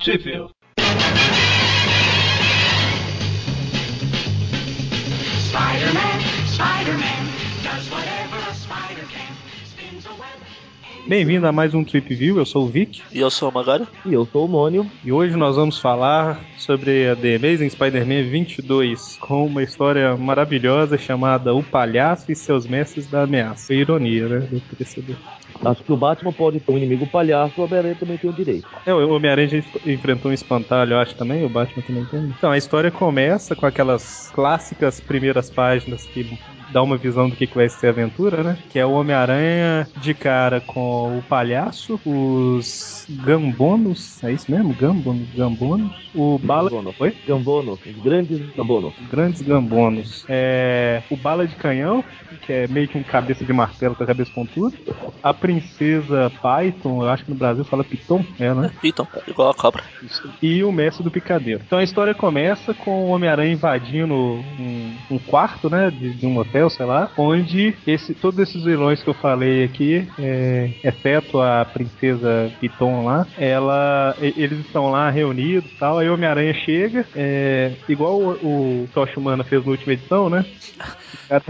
Sheffield. Spider-Man, Bem-vindo a mais um Trip View, eu sou o Vic E eu sou o Magari. E eu sou o Mônio. e hoje nós vamos falar sobre a The Amazing Spider-Man 22 com uma história maravilhosa chamada O Palhaço e seus Mestres da Ameaça. Foi ironia, né? Do perceber. Acho que o Batman pode ter um inimigo palhaço, o Homem-Aranha também tem o direito. É, o Homem-Aranha enfrentou um espantalho, eu acho também, o Batman também tem. Então, a história começa com aquelas clássicas primeiras páginas que dá uma visão do que, que vai ser a aventura, né? Que é o Homem-Aranha de cara com o palhaço, os gambonos, é isso mesmo? Gambonos, gambonos. O Bala... Gambono. Oi? Gambono, os grandes Gambono. Grandes gambonos. É, o Bala de Canhão, que é meio que um cabeça de martelo com a cabeça pontuda. A Princesa Python, eu acho que no Brasil fala Piton, é, né? Piton, igual a cobra. e o mestre do picadeiro. Então a história começa com o Homem-Aranha invadindo um, um quarto, né, de, de um hotel, sei lá, onde esse, todos esses vilões que eu falei aqui, é, exceto a princesa Piton lá, ela, eles estão lá reunidos e tal, aí o Homem-Aranha chega, é, igual o, o Tocha Humana fez na última edição, né? Da-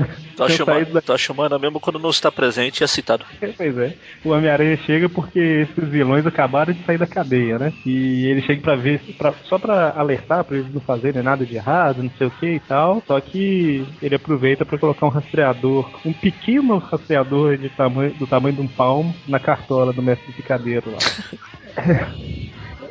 tô chamando mesmo quando não está presente é citado. Pois é. O Homem-Aranha chega porque esses vilões acabaram de sair da cadeia, né? E ele chega pra ver, pra- só pra alertar pra eles não fazerem nada de errado, não sei o que e tal. Só que ele aproveita pra colocar um rastreador, um pequeno rastreador de tamanho, do tamanho de um palmo na cartola do mestre picadeiro lá.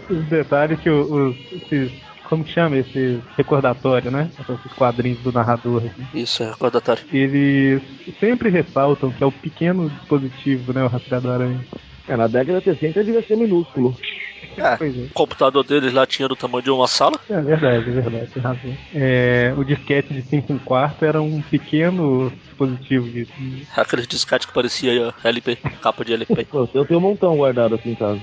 Os detalhes que o- os, esses, como que chama esse recordatório, né? Esses quadrinhos do narrador. assim Isso, é recordatório. eles sempre ressaltam que é o pequeno dispositivo, né? O rastreador aranha. É, na década de 60 devia ser minúsculo. É, é. o computador deles lá tinha do tamanho de uma sala. É verdade, é verdade, tem razão. É, o disquete de 5 um quarto era um pequeno dispositivo de. Aquele discate que parecia LP, capa de LP. Eu tenho um montão guardado aqui em casa.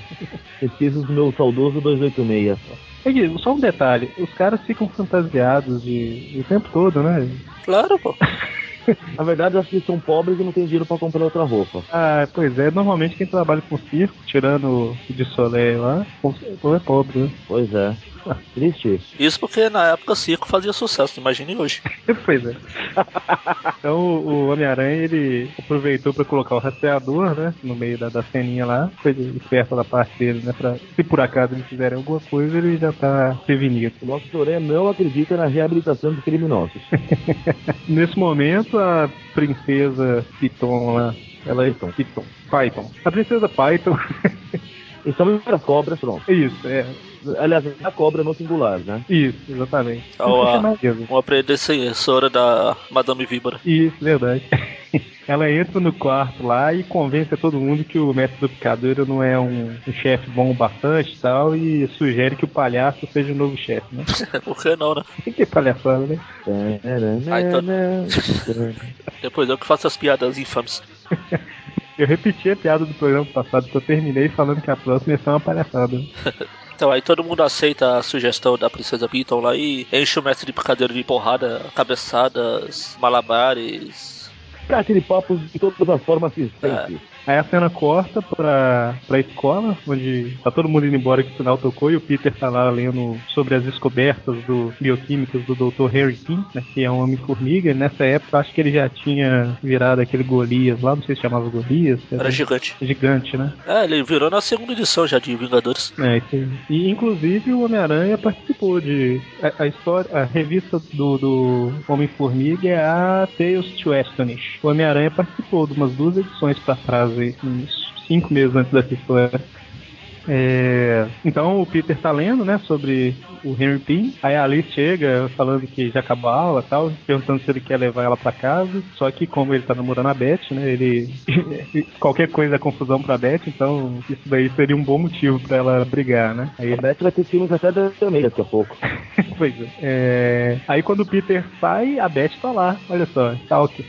Pesquisas do meu saudoso 286. É só um detalhe, os caras ficam fantasiados de, o tempo todo, né? Claro, pô. Na verdade, eu acho que eles são pobres e não tem dinheiro pra comprar outra roupa. Ah, pois é, normalmente quem trabalha com circo, tirando o de Soleil lá, é pobre, né? Pois é. Triste. Isso porque na época circo fazia sucesso, imagine hoje. pois é. Então o o Homem-Aranha ele aproveitou pra colocar o rastreador, né? No meio da, da ceninha lá. Foi esperto da parte dele, né? Pra, se por acaso eles fizerem alguma coisa, ele já tá prevenido. O nosso Toré não acredita na reabilitação de criminosos. Nesse momento, a princesa Piton lá. Ela é Piton. Piton. Python. A princesa Python. E são as cobras, pronto. isso, é. Aliás, a cobra no singular, né? Isso, exatamente. Ah, Vou a- mesmo. Uma predecessora da Madame Víbora. Isso, verdade. Ela entra no quarto lá e convence todo mundo que o mestre do picadeiro não é um, um chefe bom bastante e tal, e sugere que o palhaço seja o novo chefe, né? Por que não, né? Que palhaçada, né? Ai, tô- Depois eu que faço as piadas infames. Eu repeti a piada do programa passado que eu terminei falando que a próxima ia ser uma palhaçada. Então aí todo mundo aceita a sugestão da Princesa Piton lá e enche o mestre de picadeiro de porrada, cabeçadas, malabares. Cara, aquele papo de todas as formas existentes. Aí a cena corta pra, pra escola, onde tá todo mundo indo embora que o sinal tocou e o Peter tá lá lendo sobre as descobertas do bioquímicas do Dr. Harry King, né, que é um homem-formiga. E Nessa época, acho que ele já tinha virado aquele Golias lá, não sei se chamava Golias. Era gigante. gigante, né? É, ele virou na segunda edição já de Vingadores. É, isso aí. E inclusive o Homem-Aranha participou de. A, a história, a revista do, do Homem-Formiga é a Tales to Astonish. O Homem-Aranha participou de umas duas edições pra trás aí, uns cinco meses antes dessa história. É, então o Peter tá lendo, né, sobre o Henry Pym. Aí a Alice chega falando que já acabou a aula e tal, perguntando se ele quer levar ela pra casa. Só que como ele tá namorando a Beth, né, ele qualquer coisa é confusão pra Beth, então isso daí seria um bom motivo pra ela brigar, né? Aí A Beth vai ter filmes até da também daqui a pouco. pois é. É, Aí quando o Peter sai, a Beth tá lá, olha só, Stalker.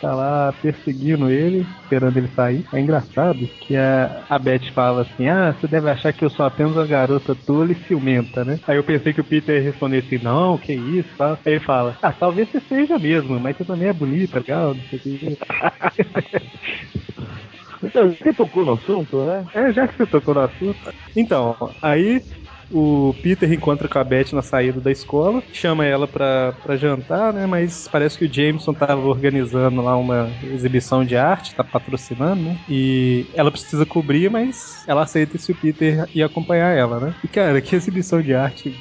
Tá lá perseguindo ele, esperando ele sair. É engraçado que a, a Beth fala assim: Ah, você deve achar que eu sou apenas uma garota tola e ciumenta, né? Aí eu pensei que o Peter ia responder assim: Não, que isso, tal. Aí ele fala: Ah, talvez você seja mesmo, mas você também é bonita, legal, não sei o que. Então, você tocou no assunto, né? É, já que você tocou no assunto. Então, aí O Peter encontra com a Beth na saída da escola, chama ela pra, pra jantar, né? Mas parece que o Jameson tava organizando lá uma exibição de arte, tá patrocinando, né? E ela precisa cobrir, mas ela aceita se o Peter ir acompanhar ela, né? E cara, que exibição de arte.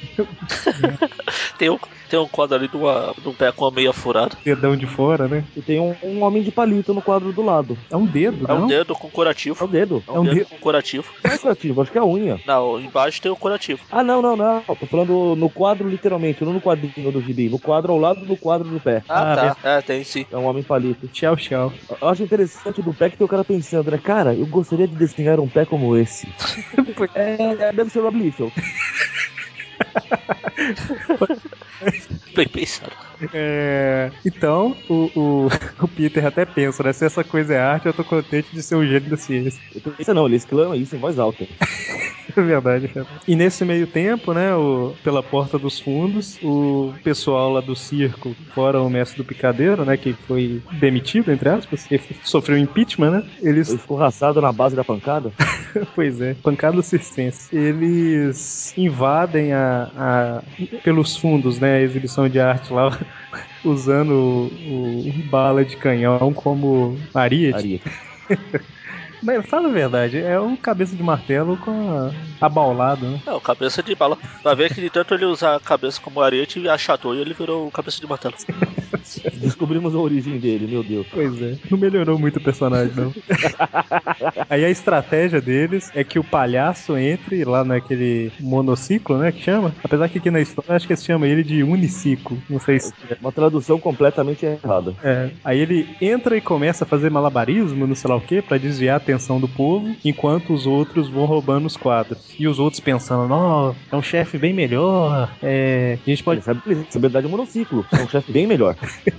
Tem um, tem um quadro ali de, uma, de um pé com a meia furada. Dedão de fora, né? E tem um, um homem de palito no quadro do lado. É um dedo, É um dedo com É curativo. o dedo. É É um um dedo dedo. com curativo. Não é curativo, acho que é a unha. Não, embaixo tem o curativo. Ah, não, não, não. Tô falando no quadro, literalmente, não no quadrinho do gibi. No quadro ao lado do quadro do pé. Ah, Ah, tá. É, tem sim. É um homem palito. Tchau, tchau. Eu acho interessante do pé que tem o cara pensando, né? Cara, eu gostaria de desenhar um pé como esse. é, é, deve ser o Rob Liefeld. Bem pensado. É, então, o, o, o Peter até pensa, né? Se essa coisa é arte, eu tô contente de ser um gênio da ciência. Isso não, ele exclama isso em voz alta. É verdade. E nesse meio tempo, né, o, pela porta dos fundos, o pessoal lá do circo, fora o mestre do picadeiro, né, que foi demitido, entre aspas, sofreu impeachment, né? Eles Ele ficou raçado na base da pancada. Pois é, pancada circense. Eles invadem a, a- pelos fundos, né, a exibição de arte lá, usando o, o bala de canhão como ariete. Aria. Mas fala a verdade, é um cabeça de martelo com a, abaulado, né? É, o cabeça de bala. Pra ver que de tanto ele usar a cabeça como arete, achatou e ele virou o cabeça de martelo. Descobrimos a origem dele, meu Deus. Pois é, não melhorou muito o personagem, não. Aí a estratégia deles é que o palhaço entre lá naquele monociclo, né, que chama. Apesar que aqui na história acho que eles chamam ele de uniciclo. Não sei se Uma tradução completamente errada. É, aí ele entra e começa a fazer malabarismo, não sei lá o que, pra desviar a atenção do povo, enquanto os outros vão roubando os quadros. E os outros pensando, não, é um chefe bem melhor, é, a gente pode Ele sabe, andar de monociclo. É um chefe bem melhor.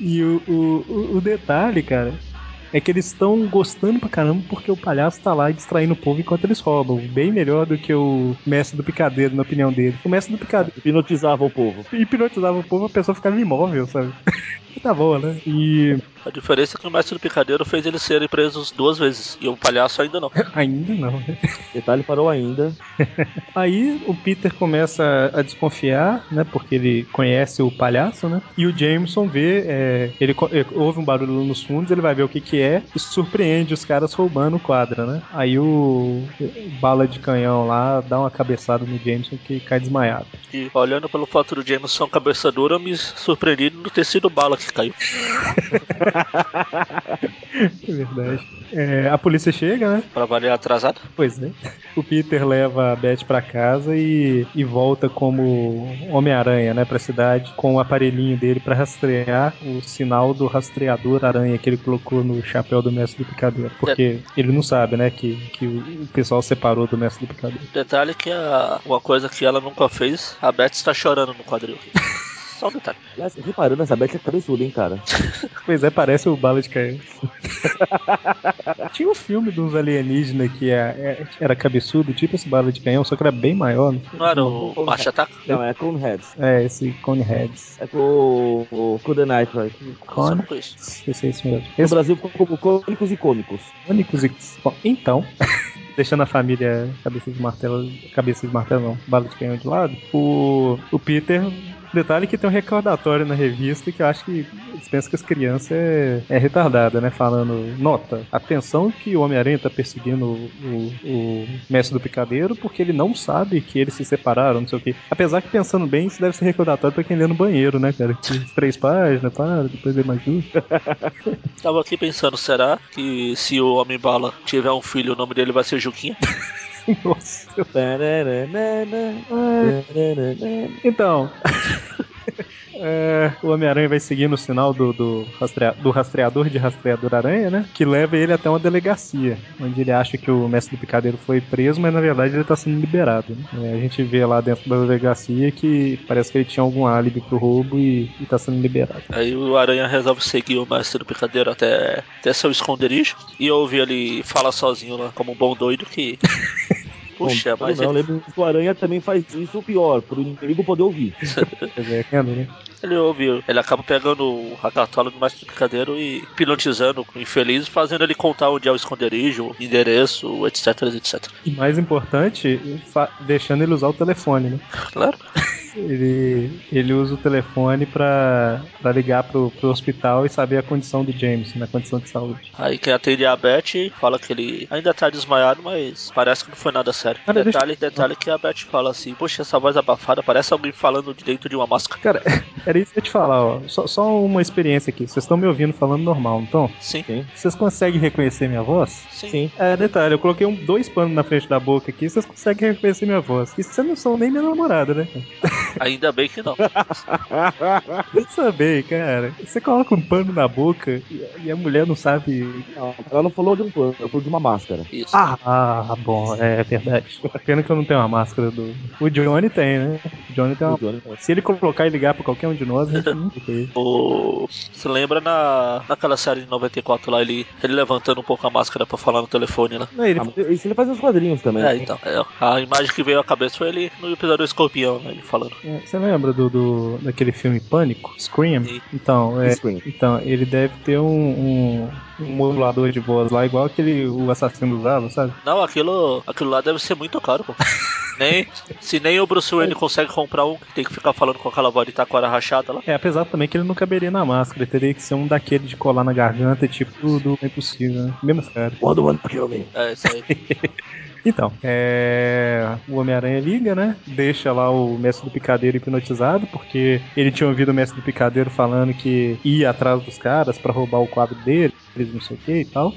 E o, o, o- o detalhe, cara, é que eles estão gostando pra caramba porque o palhaço tá lá distraindo o povo enquanto eles roubam. Bem melhor do que o mestre do picadeiro, na opinião dele. O mestre do picadeiro Hipnotizava o povo. hipnotizava o povo, a pessoa ficava imóvel, sabe? tá bom, né? E A diferença é que o mestre do picadeiro fez eles serem presos duas vezes. E o palhaço ainda não. ainda não, né? Detalhe parou ainda. Aí o Peter começa a desconfiar, né? Porque ele conhece o palhaço, né? E o Jameson vê, é, ele, ele ouve um barulho nos fundos, ele vai ver o que que é e surpreende os caras roubando o quadro, né? Aí o, o bala de canhão lá dá uma cabeçada no Jameson que cai desmaiado. E olhando pelo fato do Jameson cabeça dura, eu me surpreendi no ter sido bala que caiu. É verdade. É, a polícia chega, né? Pra valer atrasado. Pois é. O Peter leva a Beth pra casa e, e volta como Homem-Aranha, né, pra cidade, com o aparelhinho dele pra rastrear o sinal do rastreador aranha que ele colocou no chapéu do mestre do picadeiro. Porque ele não sabe, né, que, que o pessoal separou do mestre do picadeiro. Detalhe que a, uma coisa que ela nunca fez, a Beth está chorando no quadril. Só um detalhe. Aliás, reparando, essa Beth é cabeçuda, hein, cara. Pois é, parece o Bala de Canhão. Tinha um filme dos alienígenas que é- é- era cabeçudo, tipo esse Bala de Canhão, só que era bem maior. né? Não era o Marcha Ataca? Não, é Coneheads. É, esse Coneheads. É com o, o The Night, right? Não conheço. Esse é esse mesmo. No Esse Brasil, como cômicos e cômicos. únicos e. Bom, então. Deixando a família cabeça de martelo. Cabeça de martelo não, bala de canhão de lado. O, o Peter. Detalhe que tem um recordatório na revista que eu acho que eles pensam que as crianças é, é retardada, né? Falando, nota, atenção que o Homem-Aranha tá perseguindo o, o, o mestre do picadeiro porque ele não sabe que eles se separaram, não sei o quê. Apesar que pensando bem, isso deve ser recordatório pra quem lê no banheiro, né, cara? Que Três páginas, para, depois lê mais duas. Tava aqui pensando, será que se o Homem-Bala tiver um filho, o nome dele vai ser Juquinha? Nossa. Tananana. Então. É, o Homem-Aranha vai seguindo o sinal do, do, rastrea- do rastreador de rastreador aranha, né? Que leva ele até uma delegacia, onde ele acha que o mestre do picadeiro foi preso, mas na verdade ele tá sendo liberado. né? É, a gente vê lá dentro da delegacia que parece que ele tinha algum álibi pro roubo e, e tá sendo liberado. Aí o Aranha resolve seguir o mestre do picadeiro até, até seu esconderijo e ouve ele fala sozinho lá, como um bom doido que. Puxa, mas não, ele, lembra que o Aranha também faz isso o pior, pro inimigo poder ouvir. Né? ele ouve, ele acaba pegando a cartola do mestre do picadeiro e hipnotizando o infeliz, fazendo ele contar onde é o esconderijo, endereço, etc, etc. E mais importante, deixando ele usar o telefone, né? Claro. Ele, ele usa o telefone pra, pra ligar pro, pro hospital e saber a condição do James, na condição de saúde. Aí quem atende é a Beth fala que ele ainda tá desmaiado, mas parece que não foi nada sério. Cara, deixa- detalhe, detalhe que a Beth fala assim, poxa, essa voz abafada parece alguém falando de dentro de uma máscara. Cara, era isso que eu ia te falar, ó. Só, só uma experiência aqui. Vocês estão me ouvindo falando normal, então? Sim, Sim. Vocês conseguem reconhecer minha voz? sim. Sim. É, detalhe, eu coloquei um, dois panos na frente da boca aqui, vocês conseguem reconhecer minha voz. E vocês não são nem minha namorada, né? Ainda bem que não. Pensa bem, cara. Você coloca um pano na boca e, a mulher não sabe. Não, ela não falou de um pano, ela falou de uma máscara. Isso. Ah, ah, bom, é verdade. Pena que eu não tenho uma máscara do. O Johnny tem, né? O Johnny tem uma. Se ele colocar e ligar pra qualquer um de nós, a gente não O... Você lembra na... naquela série de 94 lá, ele... ele levantando um pouco a máscara pra falar no telefone lá? Não, ele, Ah, Isso ele faz nos quadrinhos também. É, então. é, a imagem que veio à cabeça foi ele no episódio do escorpião, né, ele falando. É, você lembra do, do daquele filme Pânico? Scream? Sim. Então, é, Scream. então, ele deve ter um, um, um modulador de voz lá, igual aquele o assassino usava, sabe? Não, aquilo, aquilo lá deve ser muito caro, pô. nem, se nem o Bruce Wayne consegue comprar um, tem que ficar falando com aquela voz de taquara rachada lá. É, apesar também que ele não caberia na máscara, teria que ser um daquele de colar na garganta, tipo do É Impossível, né? Mesmo cara. Do want to kill me? É, isso aí. Então, é... o Homem-Aranha liga, né? Deixa lá o mestre do picadeiro hipnotizado, porque ele tinha ouvido o mestre do picadeiro falando que ia atrás dos caras pra roubar o quadro deles, não sei o que e tal.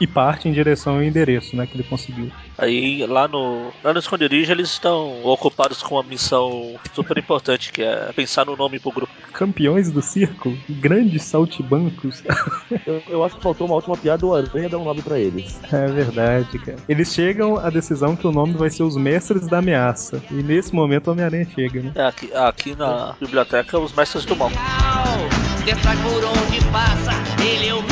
E parte em direção ao endereço, né? Que ele conseguiu. Aí lá no, lá no esconderijo eles estão ocupados com uma missão super importante, que é pensar no nome pro grupo. Campeões do circo, grandes saltibancos. Eu, eu acho que faltou uma última piada, o Aranha dá um nome pra eles. É verdade, cara. Eles chegam à decisão que o nome vai ser os Mestres da Ameaça. E nesse momento o Homem-Aranha chega, né? É, aqui, aqui na biblioteca, os mestres do mal. Onde passa, ele é o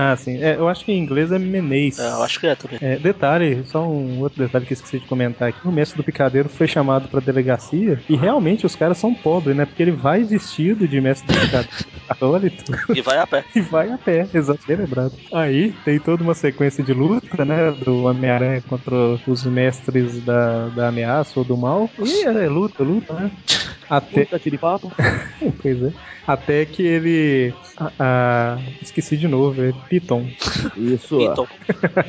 Ah, sim. É, eu acho que em inglês é Meneis. É, eu acho que é também. É, detalhe, só um outro detalhe que eu esqueci de comentar aqui. O mestre do picadeiro foi chamado pra delegacia e realmente os caras são pobres, né? Porque ele vai vestido de mestre do picadeiro E vai a pé. e vai a pé, exato, bem lembrado. Aí tem toda uma sequência de luta, né? Do Homem-Aranha contra os mestres da, da ameaça ou do mal. E é luta, luta, né? Até, Puta, pois é. Até que ele. ah, esqueci de novo, é Piton. Isso. ó. Então,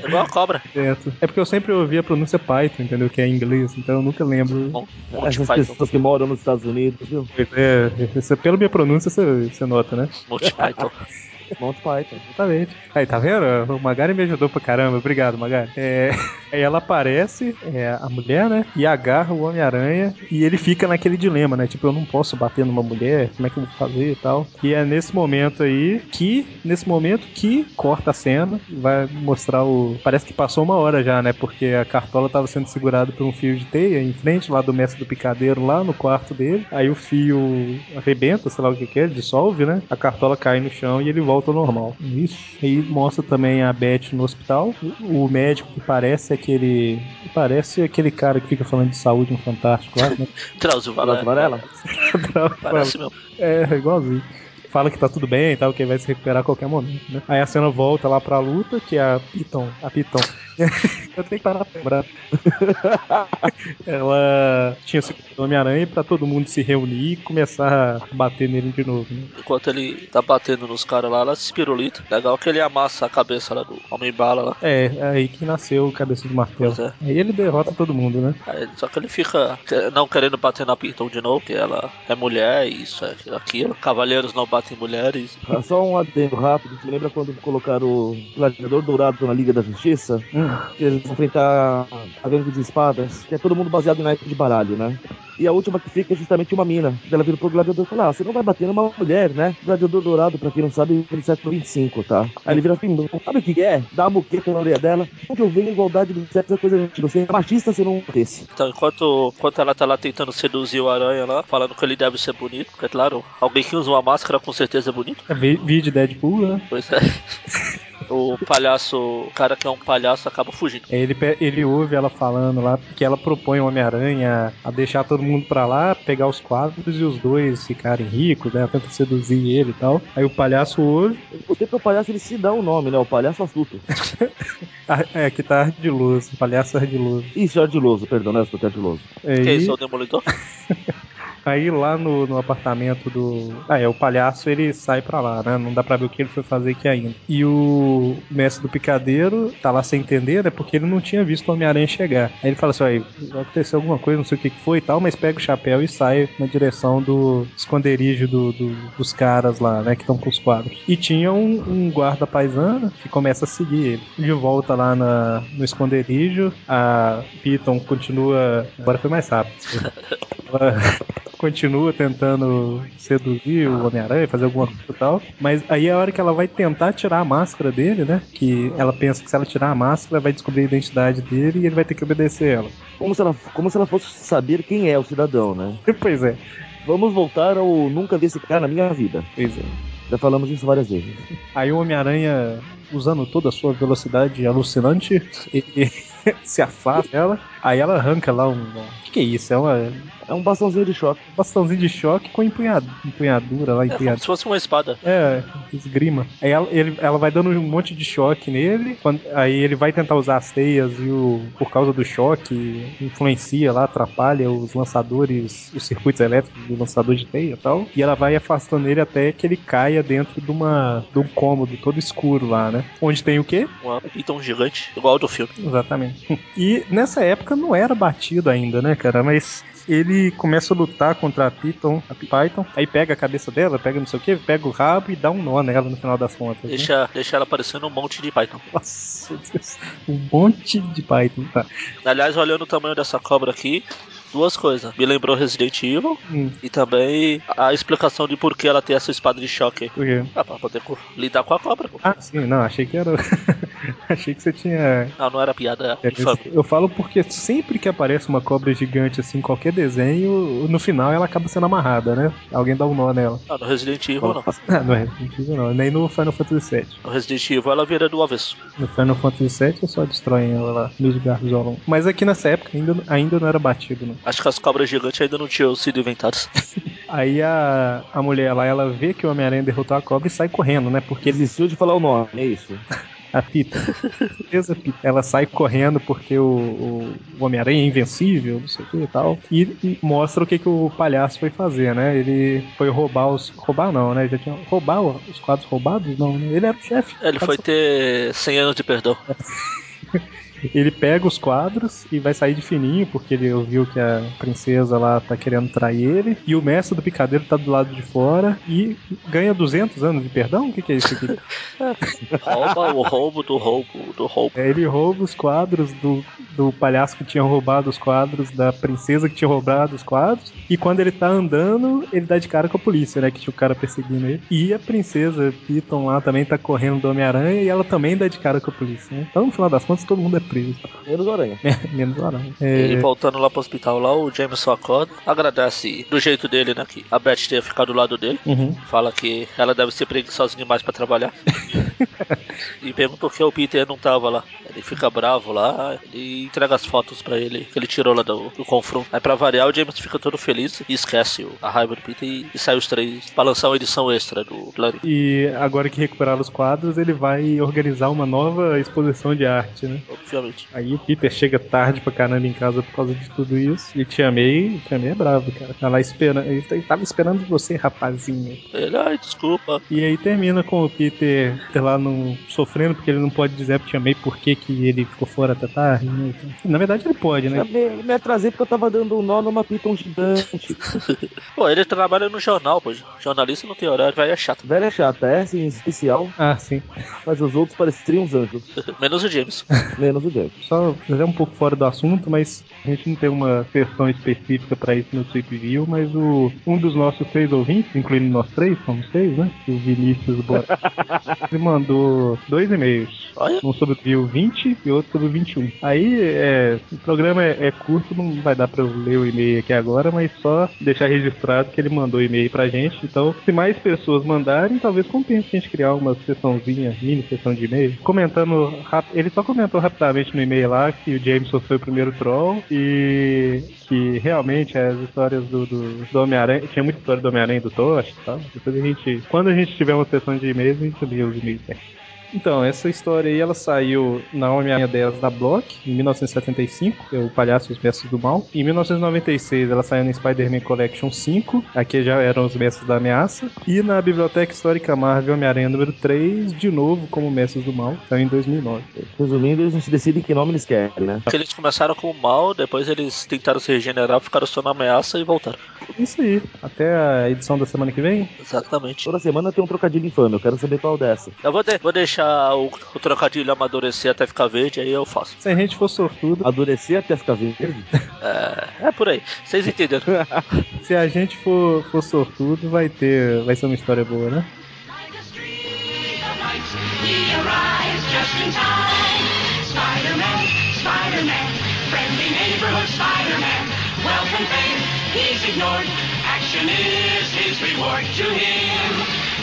é igual a cobra. Certo. É porque eu sempre ouvi a pronúncia Python, entendeu? Que é em inglês, então eu nunca lembro. Bom, Monty Essas Python. pessoas que moram nos Estados Unidos, viu? Pois É, você- pela minha pronúncia você, você nota, né? Monty Python. Monty Python. Exatamente. Aí, tá vendo? O Magari me ajudou pra caramba. Obrigado, Magari. É, aí ela aparece, é, a mulher, né? E agarra o Homem-Aranha e ele fica naquele dilema, né? Tipo, eu não posso bater numa mulher, como é que eu vou fazer e tal. E é nesse momento aí que, nesse momento que corta a cena, vai mostrar o. Parece que passou uma hora já, né? Porque a cartola tava sendo segurada por um fio de teia em frente lá do mestre do picadeiro, lá no quarto dele. Aí o fio arrebenta, sei lá o que que é, dissolve, né? A cartola cai no chão e ele volta ao normal. Isso. Aí mostra também a Beth no hospital. O médico que parece aquele. Parece aquele cara que fica falando de saúde no Fantástico lá, né? Drauzio Varela. Varela? Parece mesmo. É, igualzinho. Fala que tá tudo bem e tal, que ele vai se recuperar a qualquer momento, né? Aí a cena volta lá pra luta, que é a Piton. A Piton. Eu tenho que parar pra lembrar. Ela tinha se o Homem-Aranha pra todo mundo se reunir e começar a bater nele de novo, né? Enquanto ele tá batendo nos caras lá, ela se pirulita. Legal que ele amassa a cabeça lá do Homem-Bala lá. É, é aí que nasceu o Cabeça de Martelo. É. Aí ele derrota todo mundo, né? Aí, só que ele fica não querendo bater na Piton de novo, que ela é mulher, isso, é aquilo. Cavaleiros não batem mulheres. Ah, Só um adendo rápido. Me lembra quando colocaram o Gladiador Dourado na Liga da Justiça? Hum. Eles enfrentar a gangue de espadas, que é todo mundo baseado em naipe de baralho, né? E a última que fica é justamente uma mina. Ela vira pro gladiador e fala: Ah, você não vai bater numa mulher, né? Gladiador dourado, pra quem não sabe, é do século 25, tá? Aí ele vira assim: Sabe o que é? Dá uma muqueta na orelha dela. Onde eu venho, igualdade do sexo é coisa de você. É machista se não desse. Então, enquanto, enquanto ela tá lá tentando seduzir o Aranha lá, falando que ele deve ser bonito, porque, claro, alguém que usa uma máscara com certeza é bonito. É vídeo Deadpool, né? Pois é. O palhaço, o cara que é um palhaço acaba fugindo. Ele, ele ouve ela falando lá que ela propõe o Homem-Aranha a deixar todo mundo pra lá, pegar os quadros e os dois ficarem ricos, né? Tenta seduzir ele e tal. Aí o palhaço ouve, O tempo o palhaço ele se dá um nome, né? O palhaço astuto. ah, é que tá ardiloso, palhaço ardiloso. Isso, é ardiloso, perdão, não é astuto, é ardiloso. Que é Aí, isso, é o Demolidor? aí lá no, no apartamento do. Ah, é, o palhaço ele sai pra lá, né? Não dá pra ver o que ele foi fazer aqui ainda. E o mestre do picadeiro tá lá sem entender, né? Porque ele não tinha visto o Homem-Aranha chegar. Aí ele fala assim: ó, vai acontecer alguma coisa, não sei o que foi e tal, mas pega o chapéu e sai na direção do esconderijo do- do- dos caras lá, né? Que estão com os quadros. E tinha um, um guarda paisano que começa a seguir ele. De volta lá na, no esconderijo, a Piton continua. Agora foi mais rápido. Ela continua tentando seduzir o Homem-Aranha, fazer alguma coisa e tal. Mas aí é a hora que ela vai tentar tirar a máscara dele, né? Que ela pensa que se ela tirar a máscara, vai descobrir a identidade dele e ele vai ter que obedecer ela. Como se ela, como se ela fosse saber quem é o cidadão, né? Pois é, Vamos voltar ao nunca vi esse cara na minha vida. pois é. Já falamos isso várias vezes. Aí o Homem-Aranha, usando toda a sua velocidade alucinante, ele se afasta dela. Aí ela arranca lá um. O que, que é isso? É uma É um bastãozinho de choque. um bastãozinho de choque com empunhado, empunhadura lá, É como empunhadura. se fosse uma espada. É, esgrima. Aí ela, ele- ela vai dando um monte de choque nele. quando- aí ele vai tentar usar as teias e o, por causa do choque influencia lá, atrapalha os lançadores, os circuitos elétricos do lançador de teia e tal. E ela vai afastando ele até que ele caia dentro de uma de um cômodo todo escuro lá, né? Onde tem o quê? Uma pitão gigante, igual ao do filme. Exatamente. E nessa época não era batido ainda, né, cara? Mas ele começa a lutar contra a Python, a Python, aí pega a cabeça dela, pega não sei o que, pega o rabo e dá um nó nela no final das contas. né? Deixa, deixa ela parecendo um monte de Python. Nossa, Deus. um monte de Python, tá? Aliás, olhando o tamanho dessa cobra aqui, duas coisas. Me lembrou Resident Evil Hum, e também a explicação de por que ela tem essa espada de choque. por quê? Ah, pra poder lidar com a cobra. pô. Ah, sim, não, achei que era. achei que você tinha. Não, não era piada É. Eu falo porque sempre que aparece uma cobra gigante assim, em qualquer desenho, no final ela acaba sendo amarrada, né? Alguém dá um nó nela. Ah, no Resident Evil não. Ah, não é Resident Evil, não. Nem no Final Fantasy VII. No Resident Evil ela vira do avesso. No Final Fantasy VII só destroem ela lá, Midgar Zolon. Mas aqui nessa época ainda, ainda não era batido, não. Acho que as cobras gigantes ainda não tinham sido inventadas. Aí a, a mulher lá, ela vê que o Homem-Aranha derrotou a cobra e sai correndo, né? Porque ele, Desistiu de falar o nome, é isso. A Pita, Pita, ela sai correndo porque o, o, o Homem-Aranha é invencível, não sei o que e tal. E, e mostra o que, que o palhaço foi fazer, né? Ele foi roubar os. Roubar não, né? Já tinha. Roubar os quadros roubados? Não, né? Ele era o chefe. Ele foi ter 100 anos de perdão. Ele pega os quadros e vai sair de fininho, porque ele ouviu que a princesa lá tá querendo trair ele. E o mestre do picadeiro tá do lado de fora e ganha 200 anos de perdão? O que, que é isso aqui? Rouba o roubo do roubo do roubo. É, ele rouba os quadros do, do palhaço que tinha roubado os quadros, da princesa que tinha roubado os quadros. E quando ele tá andando, ele dá de cara com a polícia, né? Que tinha o cara perseguindo ele. E a princesa Piton lá também tá correndo do Homem-Aranha e ela também dá de cara com a polícia, né? Então, no final das contas, todo mundo é preso. Menos o Aranha. Menos o Aranha. Ele É, voltando lá pro hospital lá, o Jameson acorda, agradece do jeito dele, né? Que a Beth tenha ficado do lado dele. uhum. Fala que ela deve ser preguiçosa demais pra trabalhar. e pergunta por que o Peter não tava lá. Ele fica bravo lá e entrega as fotos pra ele que ele tirou lá do, do confronto. Aí pra variar, o James fica todo feliz e esquece o- a raiva do Peter e, e sai os três pra lançar uma edição extra do Clarim. E agora que recuperaram os quadros, ele vai organizar uma nova exposição de arte, né? Obviamente. Aí o Peter chega tarde pra caramba em casa por causa de tudo isso. E Tia May, Tia May é bravo, cara. Tá lá esperando. Ele tá- ele tava esperando você, rapazinho. Ele, ai, desculpa. E aí termina com o Peter lá no, sofrendo porque ele não pode dizer pra Tia May por que, que ele ficou fora até tarde. Né? Na verdade ele pode, né? Eu me, me atrasei porque eu tava dando um nó numa piton gigante. Pô, ele trabalha no jornal, pô. Jornalista não tem horário, vai é chato. Velha é chata, é assim, especial, Ah, sim. mas os outros pareciam uns anjos. Menos o James. Menos o James. Só é um pouco fora do assunto, mas a gente não tem uma versão específica pra isso no Trip View, mas o, um dos nossos três ouvintes, incluindo nós três, somos três, né? O Vinícius Bora. ele mandou mandou dois e-mails. Olha. Um sobre o View 20 e outro sobre o 21. Aí, é, o programa é, é curto, não vai dar pra eu ler o e-mail aqui agora, mas só deixar registrado que ele mandou e-mail pra gente. Então, se mais pessoas mandarem, talvez compense a gente criar uma sessãozinha, mini sessão de e-mail. Comentando, ele só comentou rapidamente no e-mail lá que o Jameson foi o primeiro troll e que realmente as histórias do, do, do Homem-Aranha, tinha muita história do Homem-Aranha e do Tocha e tal. Depois a gente, quando a gente tiver uma sessão de e-mails, a gente lê os e-mails certos. Então, essa história aí, ela saiu na Homem-Aranha 10 da Block, em 1975, que é o Palhaço e os Mestres do Mal. Em 1996, ela saiu na Spider-Man Collection 5, aqui já eram os Mestres da Ameaça. E na Biblioteca Histórica Marvel Homem-Aranha número 3, de novo como Mestres do Mal, saiu em 2009. Resumindo, eles não se decidem que nome eles querem, né? Que eles começaram com o mal, depois eles tentaram se regenerar, ficaram só na ameaça e voltaram. Isso aí. Até a edição da semana que vem. Exatamente. Toda semana tem um trocadilho infame, eu quero saber qual dessa. Eu vou, de- vou deixar o, o trocadilho amadurecer até ficar verde, aí eu faço. Se a gente for sortudo, Adorecer até ficar verde? É, é por aí. Vocês entenderam? se a gente for, for sortudo, vai ter. Vai ser uma história boa, né? Like a streak of light, he arrives just in time. Spider-Man, Spider-Man, friendly neighborhood Spider-Man. Wealth and fame, he's ignored. Action is his reward to him.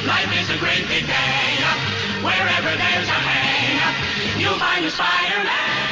Life is a great big up. Wherever there's a hang up, you'll find a Spider-Man.